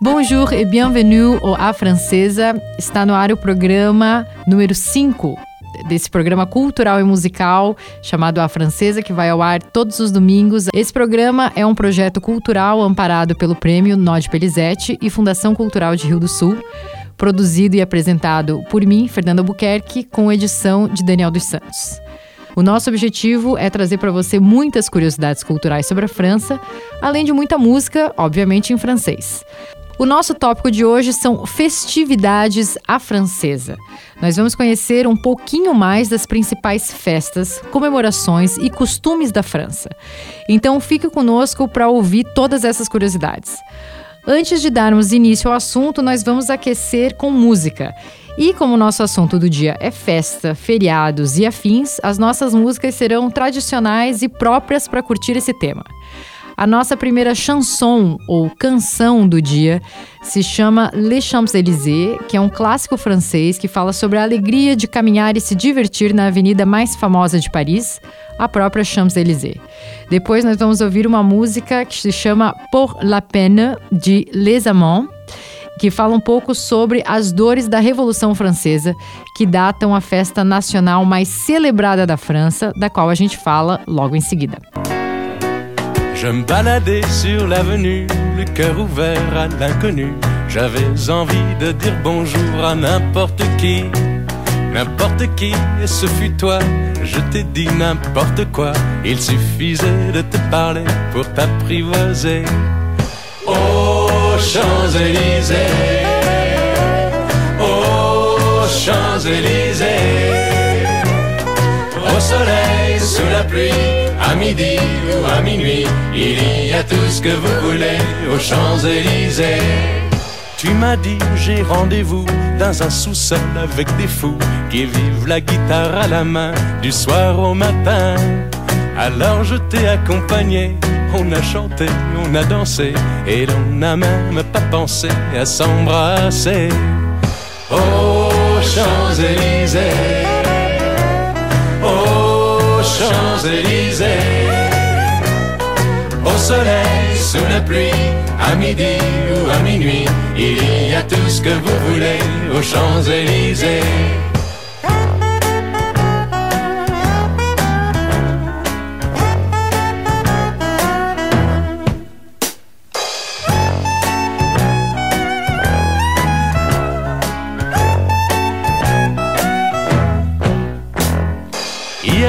Bonjour et bienvenue ao A Francesa. Está no ar o programa número 5 desse programa cultural e musical chamado A Francesa, que vai ao ar todos os domingos. Esse programa é um projeto cultural amparado pelo Prêmio Nod Pelizete e Fundação Cultural de Rio do Sul, produzido e apresentado por mim, Fernanda Albuquerque, com edição de Daniel dos Santos. O nosso objetivo é trazer para você muitas curiosidades culturais sobre a França, além de muita música, obviamente em francês. O nosso tópico de hoje são festividades à francesa. Nós vamos conhecer um pouquinho mais das principais festas, comemorações e costumes da França. Então fique conosco para ouvir todas essas curiosidades. Antes de darmos início ao assunto, nós vamos aquecer com música. E como o nosso assunto do dia é festa, feriados e afins, as nossas músicas serão tradicionais e próprias para curtir esse tema. A nossa primeira chanson, ou canção do dia, se chama Les Champs-Élysées, que é um clássico francês que fala sobre a alegria de caminhar e se divertir na avenida mais famosa de Paris, a própria Champs-Élysées. Depois nós vamos ouvir uma música que se chama Pour la peine, de Les Amants, que fala um pouco sobre as dores da Revolução Francesa, que datam a festa nacional mais celebrada da França, da qual a gente fala logo em seguida. Je me baladais sur l'avenue, le cœur ouvert à l'inconnu. J'avais envie de dire bonjour à n'importe qui, n'importe qui, et ce fut toi. Je t'ai dit n'importe quoi, il suffisait de te parler pour t'apprivoiser. Champs-Élysées, aux Champs-Élysées, au soleil, sous la pluie à midi ou à minuit, il y a tout ce que vous voulez aux Champs-Élysées. Tu m'as dit j'ai rendez-vous dans un sous-sol avec des fous qui vivent la guitare à la main du soir au matin. Alors je t'ai accompagné, on a chanté, on a dansé et l'on n'a même pas pensé à s'embrasser. Aux Champs-Élysées. Champs-Élysées. Au soleil, sous la pluie, à midi ou à minuit, il y a tout ce que vous voulez aux Champs-Élysées.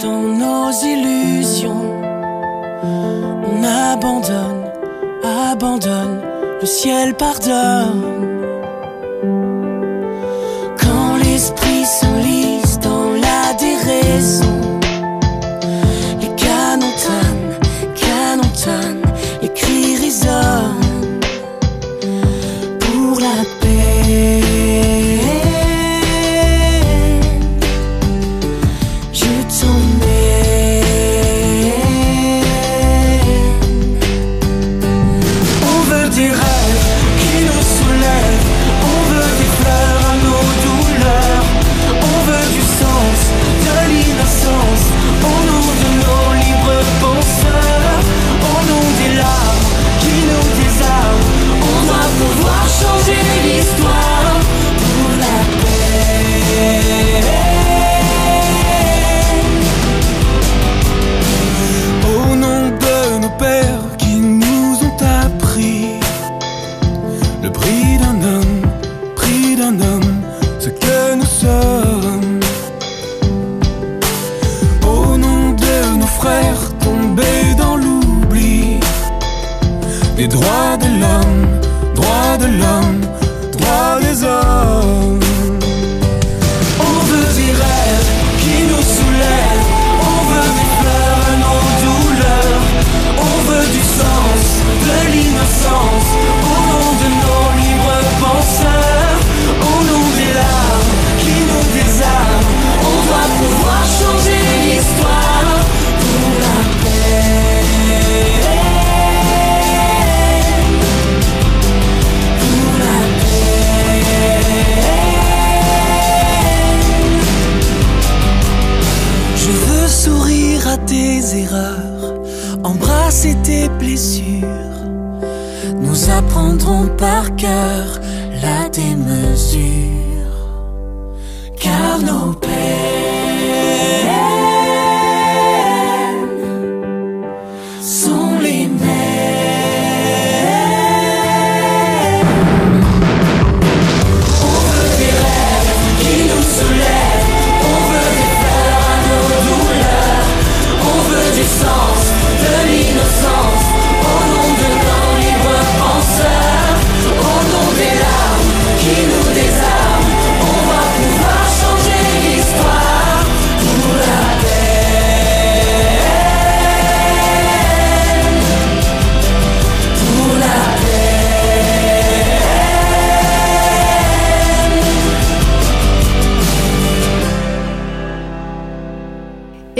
Dans nos illusions, on abandonne, abandonne, le ciel pardonne. Tes erreurs, embrasser tes blessures. Nous apprendrons par cœur la démesure, car nos peines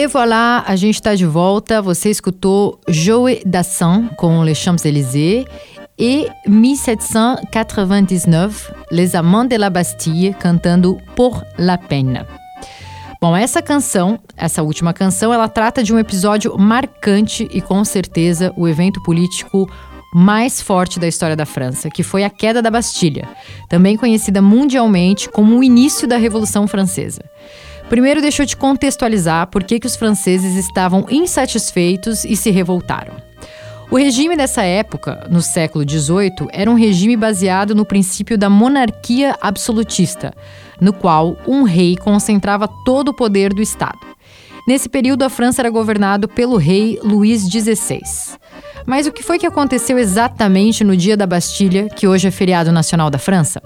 E voilà, a gente está de volta. Você escutou Joe Dassin com Les Champs-Élysées e 1799, Les Amants de la Bastille cantando Por la Peine. Bom, essa canção, essa última canção, ela trata de um episódio marcante e com certeza o evento político mais forte da história da França, que foi a queda da Bastilha, também conhecida mundialmente como o início da Revolução Francesa. Primeiro, deixa eu te contextualizar por que, que os franceses estavam insatisfeitos e se revoltaram. O regime dessa época, no século XVIII, era um regime baseado no princípio da monarquia absolutista, no qual um rei concentrava todo o poder do Estado. Nesse período, a França era governada pelo rei Luís XVI. Mas o que foi que aconteceu exatamente no dia da Bastilha, que hoje é feriado nacional da França?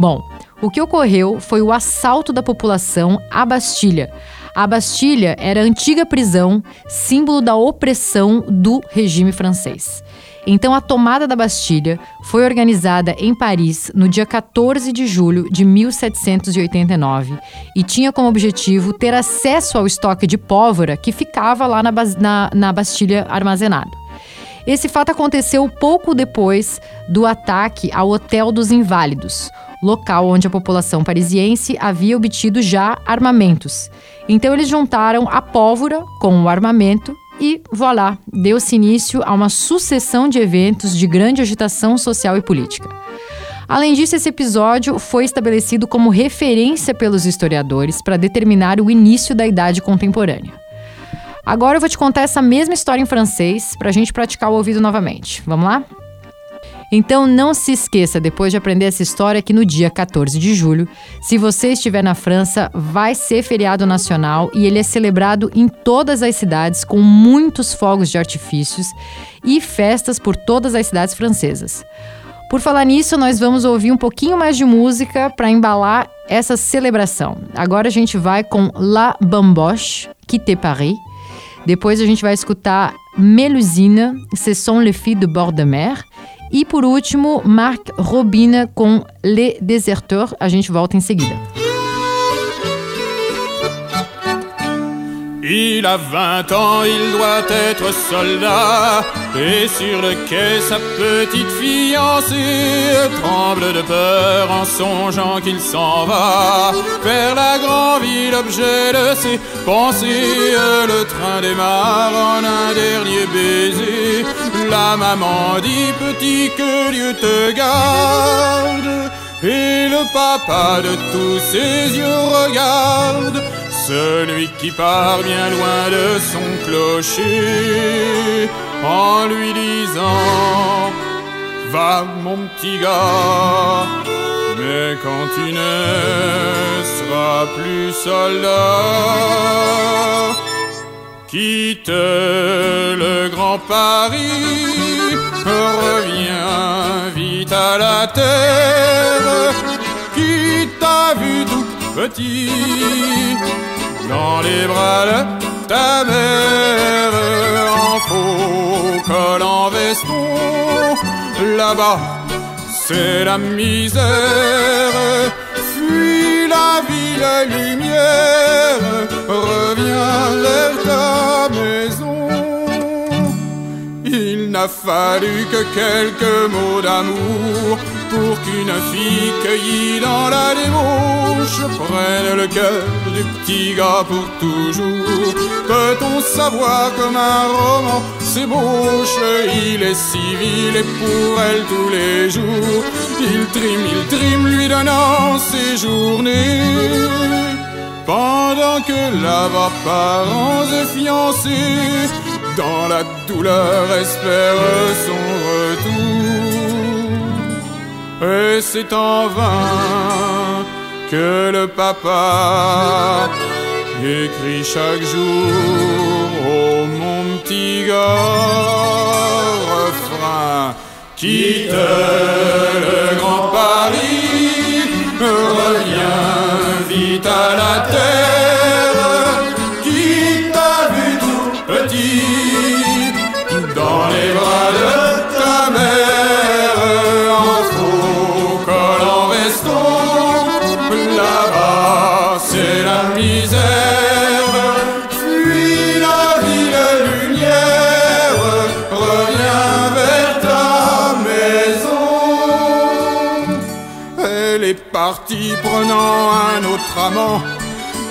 Bom, o que ocorreu foi o assalto da população à Bastilha. A Bastilha era a antiga prisão, símbolo da opressão do regime francês. Então, a tomada da Bastilha foi organizada em Paris no dia 14 de julho de 1789 e tinha como objetivo ter acesso ao estoque de pólvora que ficava lá na, na, na Bastilha armazenado. Esse fato aconteceu pouco depois do ataque ao Hotel dos Inválidos, local onde a população parisiense havia obtido já armamentos. Então eles juntaram a pólvora com o armamento e voilà, deu-se início a uma sucessão de eventos de grande agitação social e política. Além disso, esse episódio foi estabelecido como referência pelos historiadores para determinar o início da Idade Contemporânea. Agora eu vou te contar essa mesma história em francês para a gente praticar o ouvido novamente. Vamos lá? Então não se esqueça, depois de aprender essa história, que no dia 14 de julho, se você estiver na França, vai ser feriado nacional e ele é celebrado em todas as cidades com muitos fogos de artifícios e festas por todas as cidades francesas. Por falar nisso, nós vamos ouvir um pouquinho mais de música para embalar essa celebração. Agora a gente vai com La Bamboche, Quitter Paris. Depois a gente vai escutar Melusine, Ce sont les filles de bord de mer. E por último, Marc Robin com Les Déserteurs. A gente volta em seguida. Il a 20 ans, il doit être soldat, et sur le quai sa petite fiancée tremble de peur en songeant qu'il s'en va vers la grande ville, objet de ses pensées. Le train démarre en un dernier baiser. La maman dit petit que Dieu te garde, et le papa de tous ses yeux regarde. Celui qui part bien loin de son clocher en lui disant Va mon petit gars, mais quand tu ne seras plus soldat, quitte le grand Paris, reviens à la terre. Qui t'a vu tout petit? Dans les bras de ta mère en faux col en veston. Là-bas c'est la misère la ville lumière reviens vers ta maison il n'a fallu que quelques mots d'amour pour qu'une fille cueillie dans la débauche prenne le cœur du petit gars pour toujours. Peut-on savoir comme un roman s'ébauche? Il est civil et pour elle tous les jours. Il trime, il trime, lui donnant ses journées. Pendant que là-bas parents et fiancés dans la douleur espèrent son retour. Et c'est en vain que le papa écrit chaque jour Oh mon petit gars, quitte le grand Paris, reviens vite à la terre, Partie prenant un autre amant.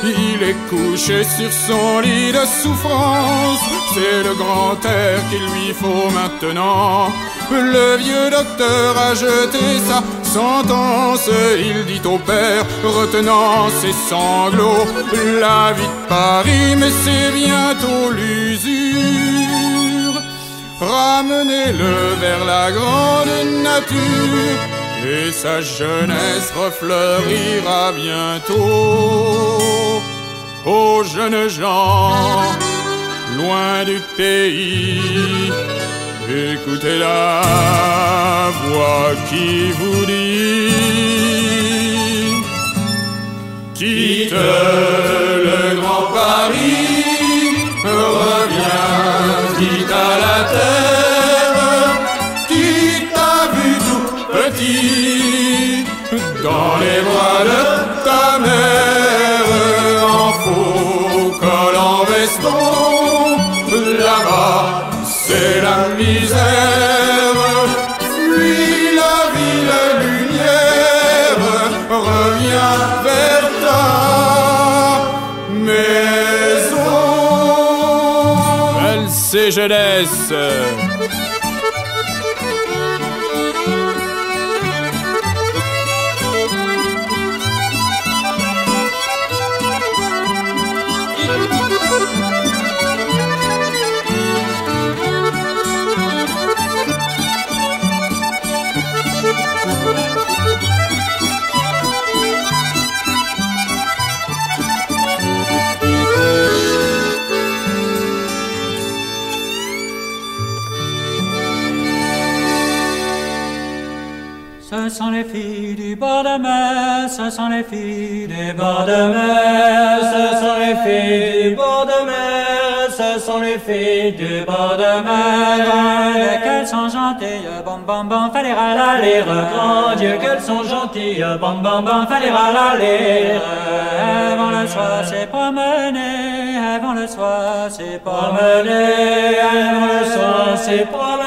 Il est couché sur son lit de souffrance. C'est le grand air qu'il lui faut maintenant. Le vieux docteur a jeté sa sentence. Il dit au père, retenant ses sanglots, la vie de Paris, mais c'est bientôt l'usure. Ramenez-le vers la grande nature et sa jeunesse refleurira bientôt. Aux jeunes gens, loin du pays, écoutez la voix qui vous dit Quitte le grand Paris, reviens vite à la terre, de ta mère, en faux col en veston, là-bas c'est la misère, fuis la ville lumière, reviens vers ta maison. Elle c'est jeunesse. Sont les filles du bord de mer, ce sont les filles du bord de mer, ce sont les filles du bord de mer. Qu'elles sont gentilles, bam bam bam, fallait l'aller, grand Dieu, qu'elles sont gentilles, bam bam bam, fallait. Elles vont le soir, c'est promener, vont le soir, c'est promener, vont le soir, c'est promener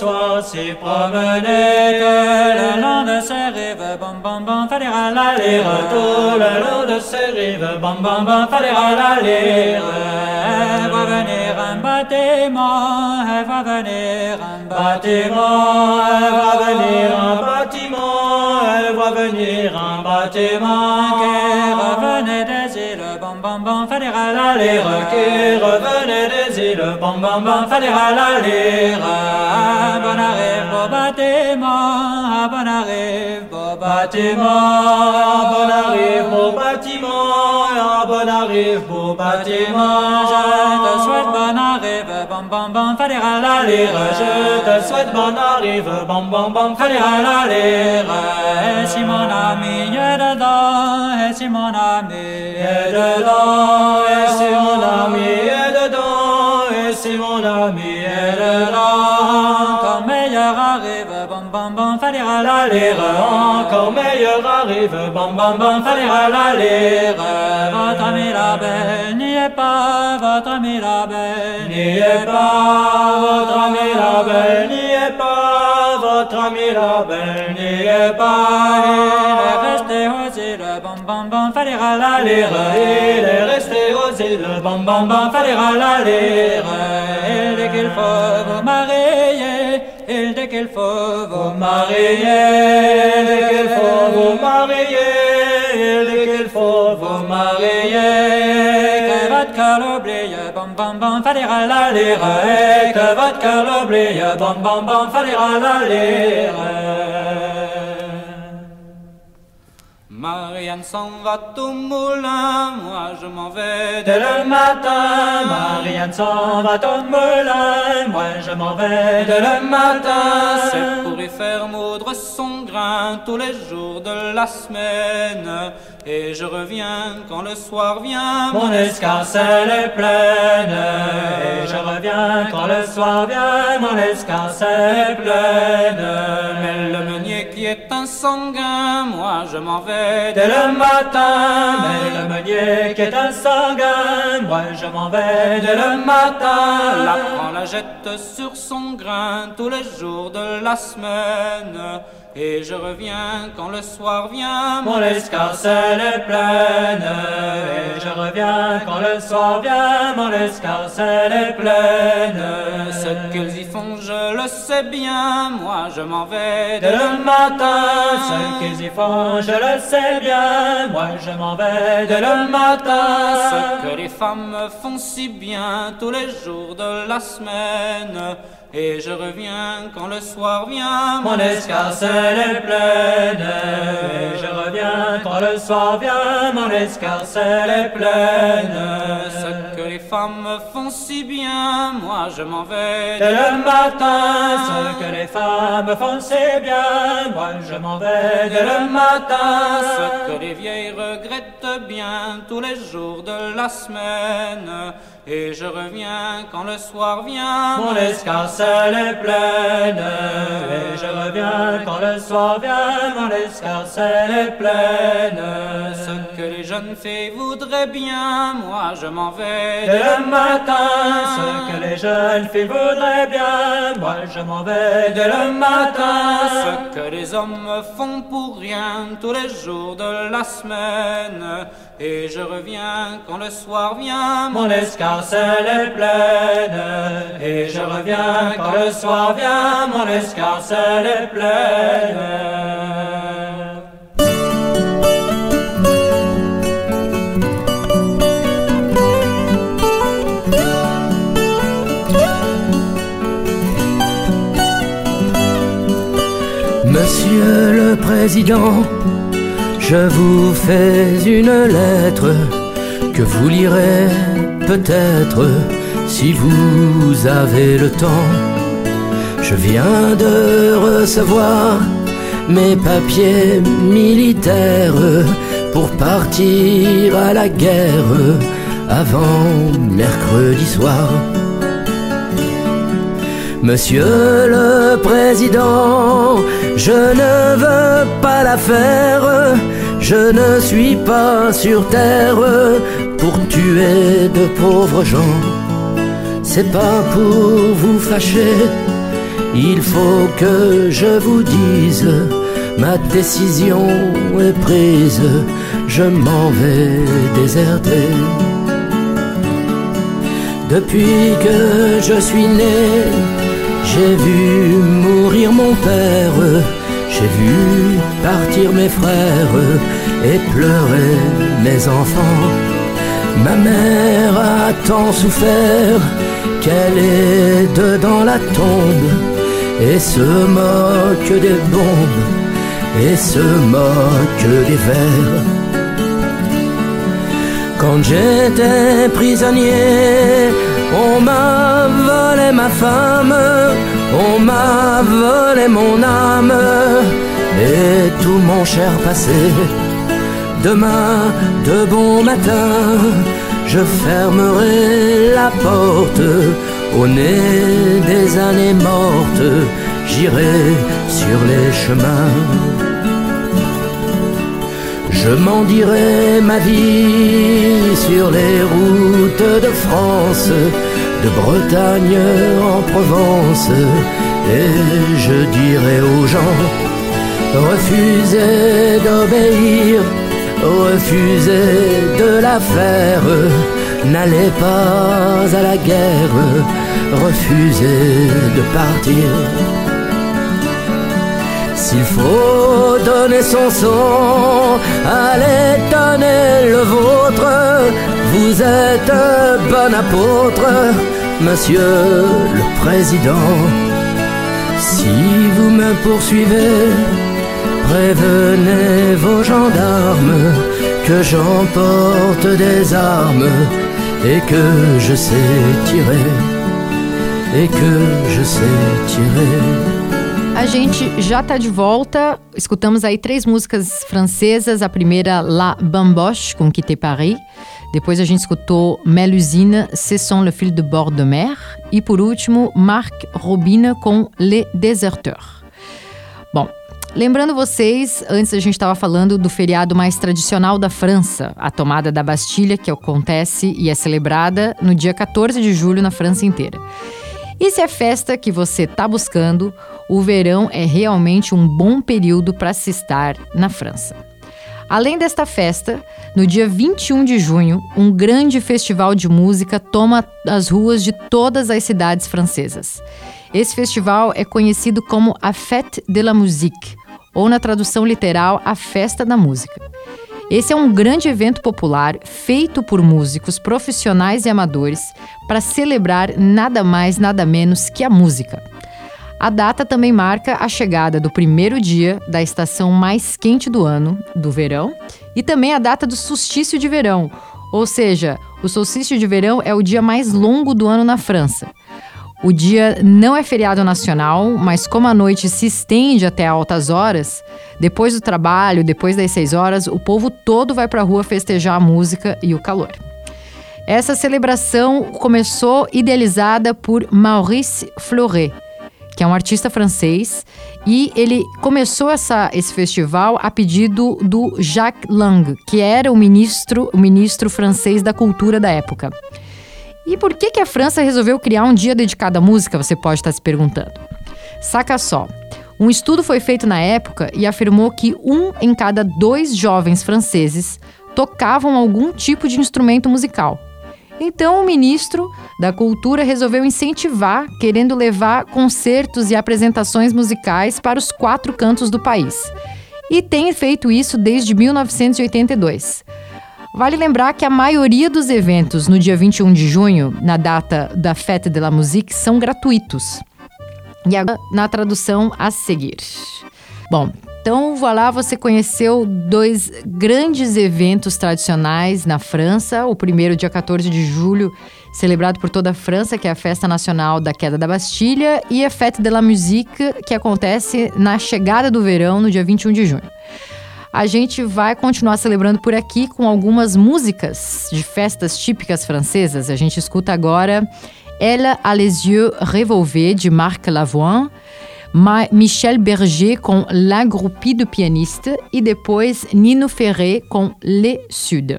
soir s'y promener le long de ces rives, bam bam bam, fallait l'aller tout le long de ces rives, bam bam bam, fallait. Elle va venir un bâtiment, elle va venir un bâtiment, elle va venir un bâtiment, elle va venir un bâtiment fallait l'aller, qui revenait des îles, bam bam bam, fallait l'aller. Ah, bon arrive au bâtiment, bon arrive au bâtiment, bon arrive au bâtiment, bon arrive au bâtiment. Je te souhaite bon arrive, bam bam bam, fallait la lire. Je te souhaite bonne arrive, bam bam bam, fallait la lire. Et si mon ami est dedans, et si mon ami est dedans, et si mon ami est dedans, et si mon ami bam, fallait la lire. Encore meilleur arrive, bam bam bam, fallait la lire. Votre ami la belle n'y est pas, votre ami la belle n'y est pas, votre ami la belle n'y est pas, votre ami la belle n'y est pas. Il est resté aux îles, bam bam bam, fallait la lire. Il est resté aux îles, bam bam bam, fallait la lire. Il dit qu'il faut vous marier, qu'il faut vous marier, il dit qu'il faut vous marier, il dit qu'il faut vous marier. Que votre cœur bam bam bam, fallait la lire. Que votre cœur bam bam bam, fallait la lire. Marianne s'en va au moulin, moi je m'en vais dès le matin. Marianne s'en va au moulin, moi je m'en vais dès le matin. C'est pour y faire moudre son grain tous les jours de la semaine. Et je reviens quand le soir vient, mon escarcelle est pleine. Quand le soir vient, mon escarcelle est pleine. Mais le meunier qui est un sanguin, moi je m'en vais dès le matin. Mais le meunier qui est un sanguin, moi je m'en vais dès le matin. La la jette sur son grain tous les jours de la semaine. Et je reviens quand le soir vient, mon escarcelle est pleine. Et je reviens quand le soir vient, mon escarcelle est pleine. Ce qu'ils y font, je le sais bien, moi je m'en vais dès le matin. Ce qu'ils y font, je le sais bien, moi je m'en vais dès le matin. Ce que les femmes font si bien tous les jours de la semaine. Et je reviens quand le soir vient, mon escarcelle est pleine. Et je reviens quand le soir vient, mon escarcelle est pleine. Ce que les femmes font si bien, moi je m'en vais dès le matin. Ce que les femmes font si bien, moi je m'en vais dès le matin. Ce que les vieilles regrettent bien tous les jours de la semaine. Et je reviens quand le soir vient, mon escarcelle est pleine. Et je reviens quand le soir vient, mon escarcelle est pleine. Ce que les jeunes filles voudraient bien, moi je m'en vais dès le matin. Ce que les jeunes filles voudraient bien, moi je m'en vais dès le matin. Ce que les hommes font pour rien tous les jours de la semaine. Et je reviens quand le soir vient, mon escarcelle est pleine. Et je reviens quand le soir vient, mon escarcelle est pleine. Monsieur le Président, je vous fais une lettre que vous lirez peut-être si vous avez le temps. Je viens de recevoir mes papiers militaires pour partir à la guerre avant mercredi soir. Monsieur le Président, je ne veux pas la faire, je ne suis pas sur terre pour tuer de pauvres gens. C'est pas pour vous fâcher, il faut que je vous dise, ma décision est prise, je m'en vais déserter. Depuis que je suis né, j'ai vu mourir mon père, j'ai vu partir mes frères et pleurer mes enfants. Ma mère a tant souffert qu'elle est dedans la tombe et se moque des bombes et se moque des vers. Quand j'étais prisonnier On m'a volé ma femme, on m'a volé mon âme et tout mon cher passé. Demain, de bon matin, je fermerai la porte au nez des années mortes. J'irai sur les chemins. Je m'en dirai ma vie sur les routes de France, de Bretagne en Provence, et je dirai aux gens, refusez d'obéir, refusez de la faire, n'allez pas à la guerre, refusez de partir. S'il faut donner son sang, allez donner le vôtre. Vous êtes un bon apôtre, monsieur le président. Si vous me poursuivez, prévenez vos gendarmes que j'emporte des armes et que je sais tirer. Et que je sais tirer. A gente já tá de volta. Escutamos aí três músicas francesas. A primeira, La Bamboche, com Quitter Paris. Depois a gente escutou Melusine, Cessons le fil de bord de mer. E por último, Marc Robin com Les Déserteurs. Lembrando vocês, antes a gente estava falando do feriado mais tradicional da França, a tomada da Bastilha, que acontece e é celebrada no dia 14 de julho na França inteira. E se é festa que você está buscando, o verão é realmente um bom período para se estar na França. Além desta festa, no dia 21 de junho, um grande festival de música toma as ruas de todas as cidades francesas. Esse festival é conhecido como a Fête de la Musique, ou na tradução literal, a Festa da Música. Esse é um grande evento popular feito por músicos profissionais e amadores para celebrar nada mais, nada menos que a música. A data também marca a chegada do primeiro dia da estação mais quente do ano, do verão, e também a data do solstício de verão, ou seja, o solstício de verão é o dia mais longo do ano na França. O dia não é feriado nacional, mas como a noite se estende até altas horas, depois do trabalho, depois das seis horas, o povo todo vai para a rua festejar a música e o calor. Essa celebração começou idealizada por Maurice Fleuret, que é um artista francês, e ele começou essa, esse festival a pedido do Jacques Lang, que era o ministro, o ministro francês da cultura da época. E por que, que a França resolveu criar um dia dedicado à música, você pode estar se perguntando. Saca só. Um estudo foi feito na época e afirmou que um em cada dois jovens franceses tocavam algum tipo de instrumento musical. Então, o ministro da Cultura resolveu incentivar, querendo levar concertos e apresentações musicais para os quatro cantos do país. E tem feito isso desde 1982. Vale lembrar que a maioria dos eventos no dia 21 de junho, na data da Fête de la Musique, são gratuitos. E agora, na tradução a seguir. Bom, então, voilà, você conheceu dois grandes eventos tradicionais na França. O primeiro, dia 14 de julho, celebrado por toda a França, que é a Festa Nacional da Queda da Bastilha, e a Fête de la Musique, que acontece na chegada do verão, no dia 21 de junho. A gente vai continuar celebrando por aqui com algumas músicas de festas típicas francesas. A gente escuta agora Elle a les yeux revolvés, de Marc Lavoine. Michel Berger com La Groupie de Pianiste e depois Nino Ferré com Les Sud.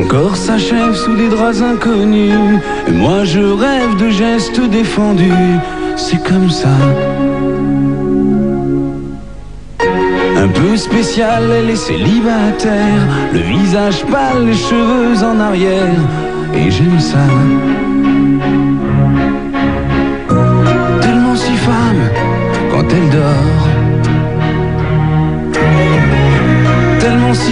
Son corps s'achève sous des draps inconnus. Et moi je rêve de gestes défendus. C'est comme ça. Un peu spécial, elle est célibataire. Le visage pâle, les cheveux en arrière. Et j'aime ça.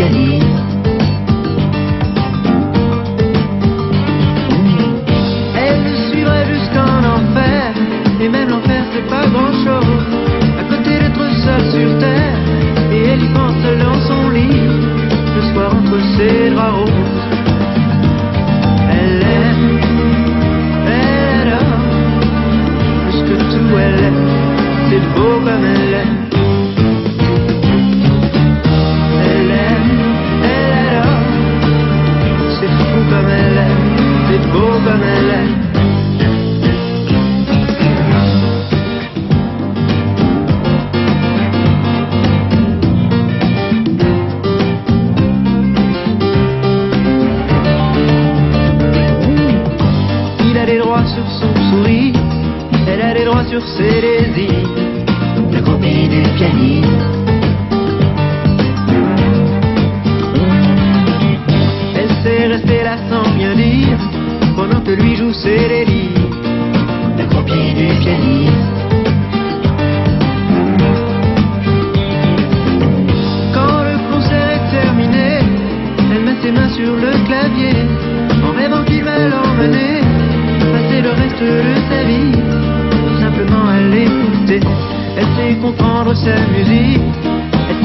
Jaleel comprendre sa musique, elle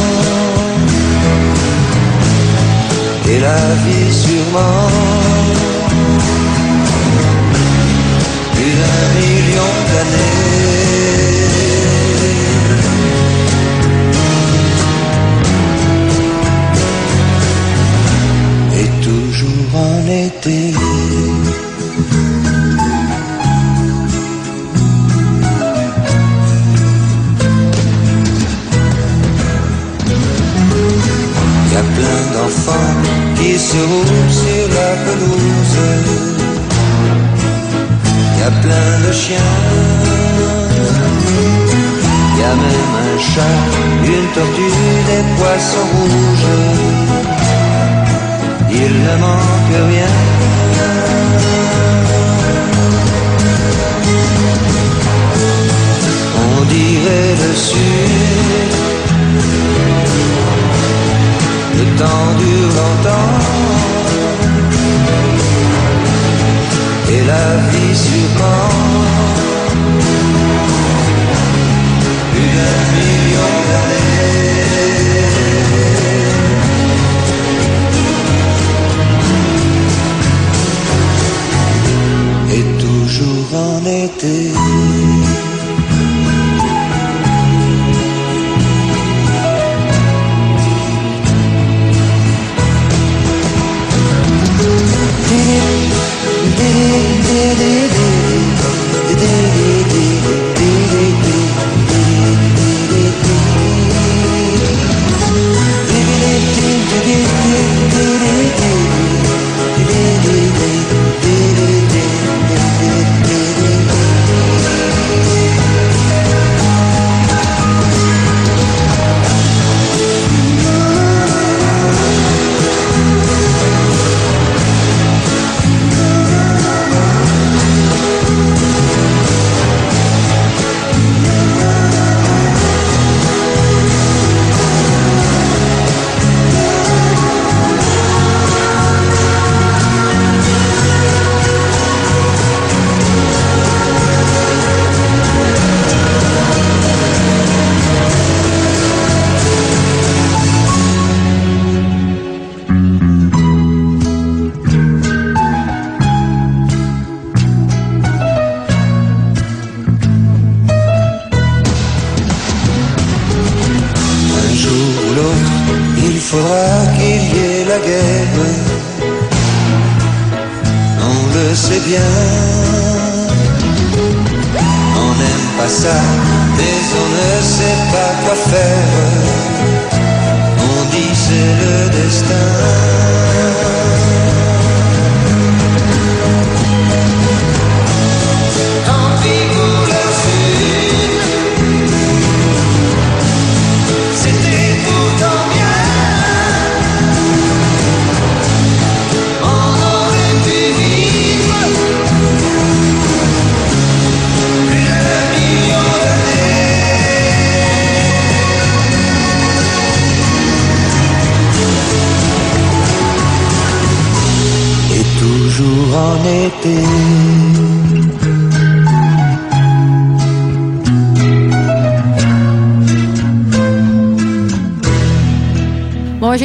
Et la vie sûrement. Plus d'un million d'années. Et toujours en été. Plein d'enfants qui se roulent sur la pelouse. Y a plein de chiens. Y a même un chat, une tortue, des poissons rouges. Il ne manque rien. On dirait le sud. Le temps dure longtemps. Et la vie sûrement Plus d'un million d'années. Et toujours en été it is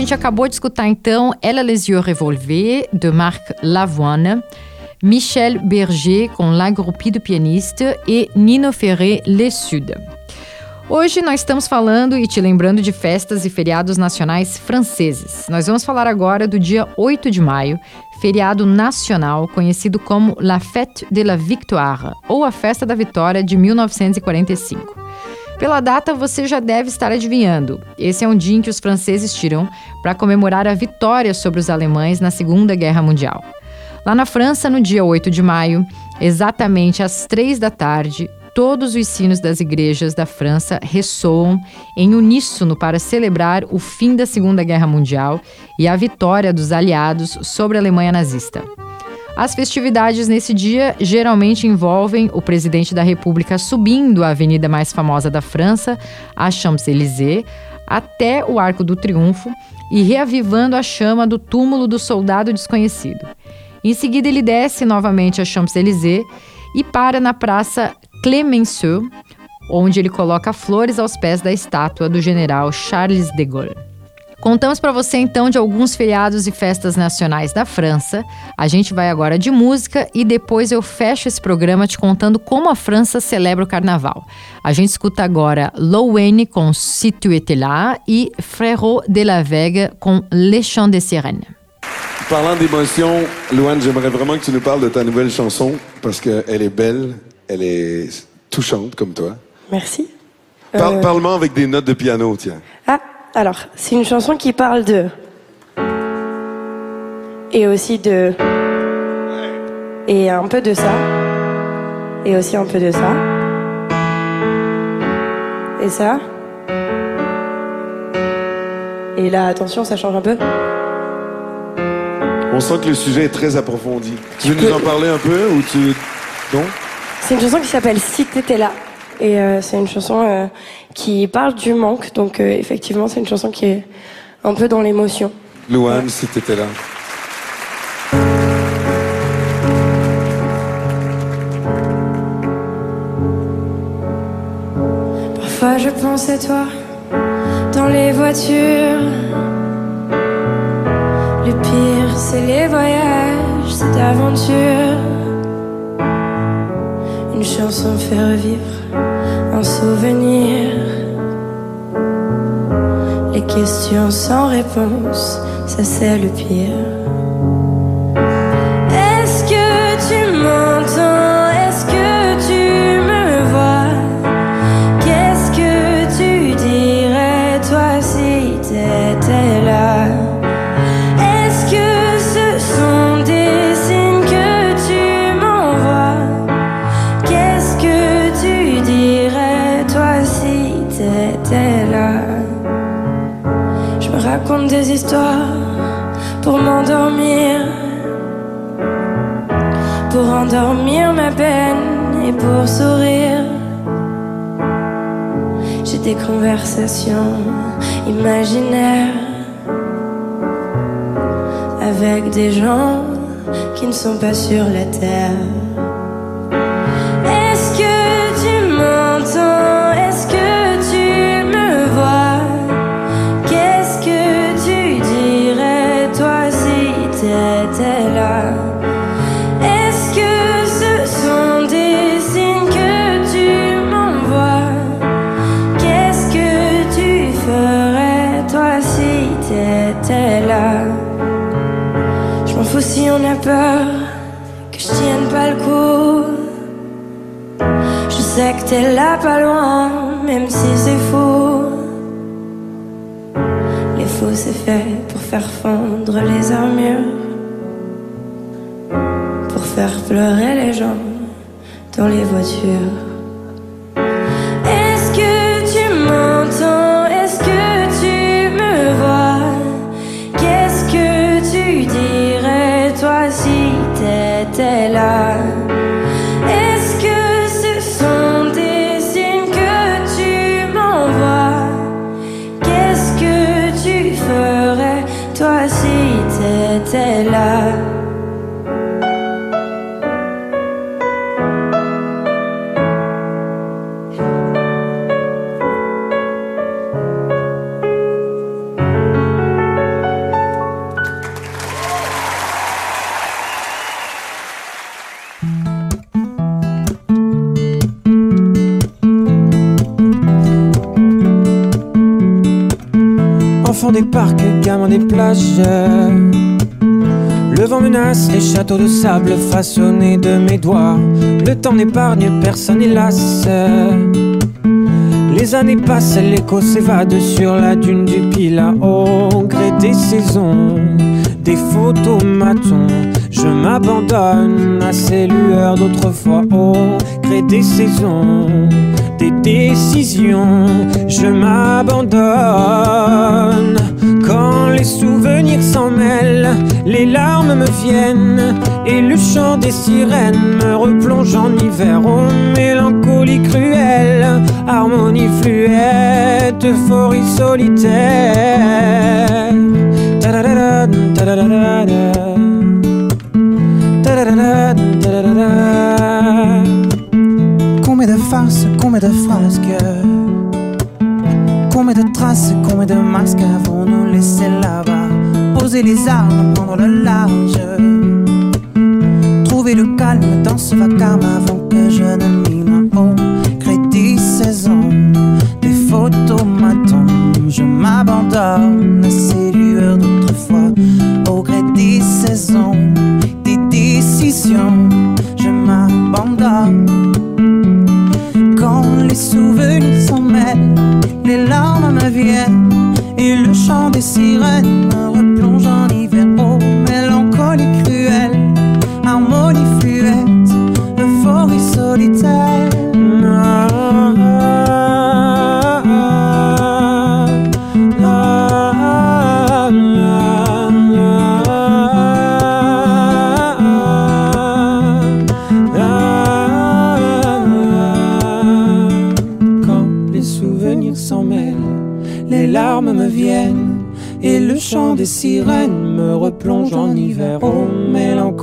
gente acabou de escutar então Ella les yeux revolvés, de Marc Lavoine, Michel Berger com La Groupie do Pianiste e Nino Ferré Les Sud. Hoje nós estamos falando e te lembrando de festas e feriados nacionais franceses. Nós vamos falar agora do dia 8 de maio, feriado nacional conhecido como La Fête de la Victoire, ou a Festa da Vitória de 1945. Pela data, você já deve estar adivinhando. Esse é um dia em que os franceses tiram para comemorar a vitória sobre os alemães na Segunda Guerra Mundial. Lá na França, no dia 8 de maio, exatamente às três da tarde, todos os sinos das igrejas da França ressoam em uníssono para celebrar o fim da Segunda Guerra Mundial e a vitória dos aliados sobre a Alemanha nazista. As festividades nesse dia geralmente envolvem o presidente da República subindo a avenida mais famosa da França, a Champs-Élysées, até o Arco do Triunfo e reavivando a chama do túmulo do soldado desconhecido. Em seguida, ele desce novamente a Champs-Élysées e para na Praça Clemenceau, onde ele coloca flores aos pés da estátua do general Charles de Gaulle. Contamos para você então de alguns feriados e festas nacionais da França. A gente vai agora de música e depois eu fecho esse programa te contando como a França celebra o carnaval. A gente escuta agora Lowen com Si tu étais là e Frérot de la Vega com Les Chants des Sirènes. Parlant d'émotion, Louane, j'aimerais vraiment que tu nous parles de ta nouvelle chanson parce qu'elle est belle, elle est touchante comme toi. Merci. Euh, Parle-moi avec des notes de piano, tiens. Ah, alors, c'est une chanson qui parle de. Et aussi de. Et un peu de ça. Et aussi un peu de ça. Et ça. Et là, attention, ça change un peu. On sent que le sujet est très approfondi. Tu veux nous en parler un peu ou tu... Non? C'est une chanson qui s'appelle Si t'étais là. Et euh, c'est une chanson euh, qui parle du manque. Donc, euh, effectivement, c'est une chanson qui est un peu dans l'émotion. Louane, si t'étais là. Parfois je pense à toi dans les voitures. Le pire, c'est les voyages, cette aventure. Chanson fait revivre un souvenir. Les questions sans réponse, ça c'est le pire. Qui ne sont pas sur la terre. T'es là pas loin, même si c'est faux. Les faux c'est fait pour faire fondre les armures, pour faire pleurer les gens dans les voitures. Les châteaux de sable façonnés de mes doigts. Le temps n'épargne personne, hélas. Les années passent, l'écho s'évade sur la dune du Pila au gré des saisons, des photomatons. Je m'abandonne à ces lueurs d'autrefois au gré des saisons, des décisions. Je m'abandonne quand les souvenirs s'en mêlent, les larmes me viennent et le chant des sirènes me replonge en hiver. Oh, mélancolie cruelle, harmonie fluette, euphorie solitaire. Come de farce, come de frasques Combien de traces, combien de masques avons-nous laissé là-bas Poser les armes, prendre le large. Trouver le calme dans ce vacarme avant que je ne mime au gré des saisons Des photomatons, je m'abandonne à ces lueurs d'autrefois. Au gré des saisons, des décisions, je m'abandonne. Quand les souvenirs s'en mêlent, les larmes me viennent et le chant des sirènes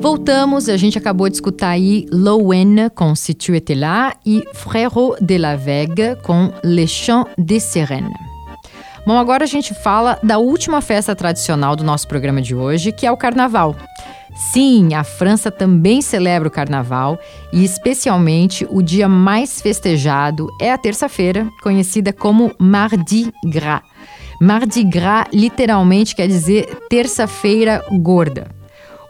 Voltamos, a gente acabou de escutar aí Lowen com Si tu étais là e Frérot de la Vegue com Les Chants des Sirènes. Bom, agora a gente fala da última festa tradicional do nosso programa de hoje, que é o Carnaval. Sim, a França também celebra o Carnaval e, especialmente, o dia mais festejado é a terça-feira, conhecida como Mardi Gras. Mardi Gras literalmente quer dizer terça-feira gorda.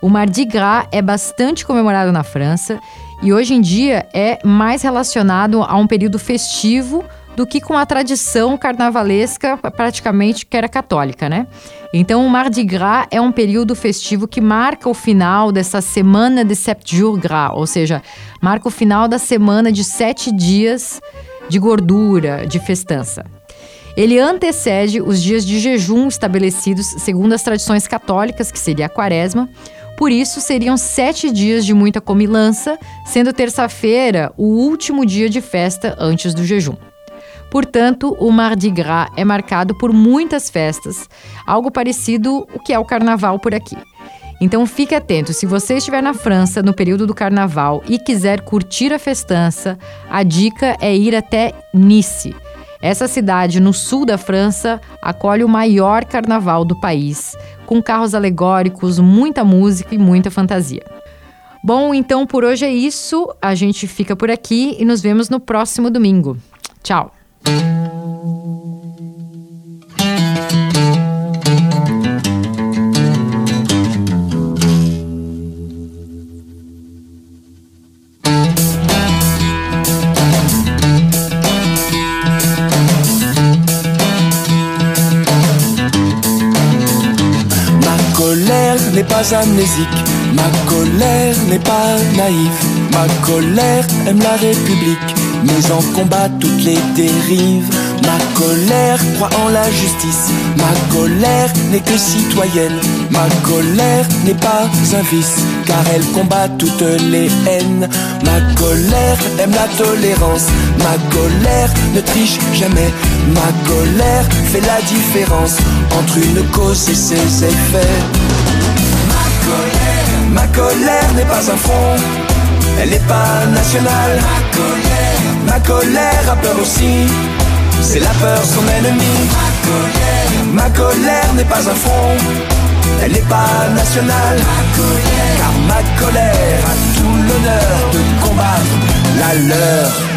O Mardi Gras é bastante comemorado na França e hoje em dia é mais relacionado a um período festivo do que com a tradição carnavalesca praticamente que era católica, né? Então o Mardi Gras é um período festivo que marca o final dessa semana de sept jours gras, ou seja, marca o final da semana de sete dias de gordura, de festança. Ele antecede os dias de jejum estabelecidos segundo as tradições católicas, que seria a quaresma. Por isso, seriam sete dias de muita comilança, sendo terça-feira o último dia de festa antes do jejum. Portanto, o Mardi Gras é marcado por muitas festas, algo parecido o que é o carnaval por aqui. Então fique atento, se você estiver na França no período do carnaval e quiser curtir a festança, a dica é ir até Nice. Essa cidade no sul da França acolhe o maior carnaval do país, com carros alegóricos, muita música e muita fantasia. Bom, então por hoje é isso. A gente fica por aqui e nos vemos no próximo domingo. Tchau! Ma colère n'est pas naïve, ma colère aime la République, mais en combat toutes les dérives. Ma colère croit en la justice, ma colère n'est que citoyenne, ma colère n'est pas un vice, car elle combat toutes les haines. Ma colère aime la tolérance, ma colère ne triche jamais, ma colère fait la différence entre une cause et ses effets. Ma colère, n'est pas un front, elle n'est pas nationale. Ma colère, a peur aussi, c'est la peur son ennemi. Ma colère, n'est pas un front, elle n'est pas nationale. Car ma colère a tout l'honneur de combattre la leur.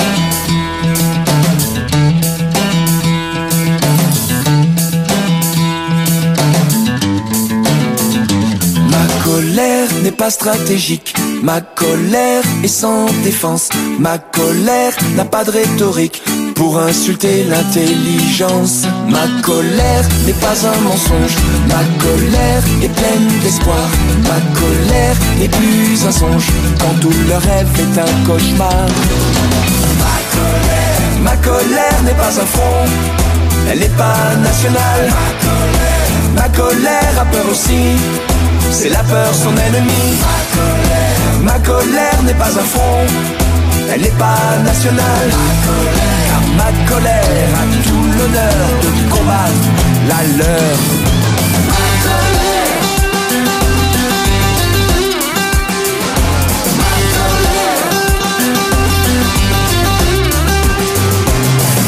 Colère n'est pas stratégique, ma colère est sans défense, ma colère n'a pas de rhétorique pour insulter l'intelligence. Ma colère n'est pas un mensonge, ma colère est pleine d'espoir, ma colère n'est plus un songe. Quand tout le rêve est un cauchemar. Ma colère, ma colère n'est pas un front, elle n'est pas nationale. Ma colère, ma colère a peur aussi, c'est la peur son ennemi. Ma colère, ma colère n'est pas un front, elle n'est pas nationale. Car ma colère a tout l'honneur de combattre la leur. Ma colère, ma colère,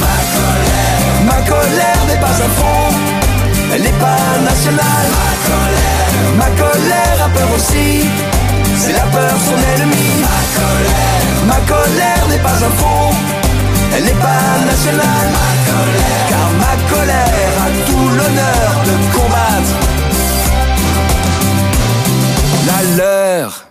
ma colère, ma colère n'est pas un front, elle n'est pas nationale. Ma colère, Ma colère a peur aussi, c'est la peur son ennemi. Ma colère, ma colère n'est pas un fond, elle n'est pas nationale. Ma colère, car ma colère a tout l'honneur de combattre la leur.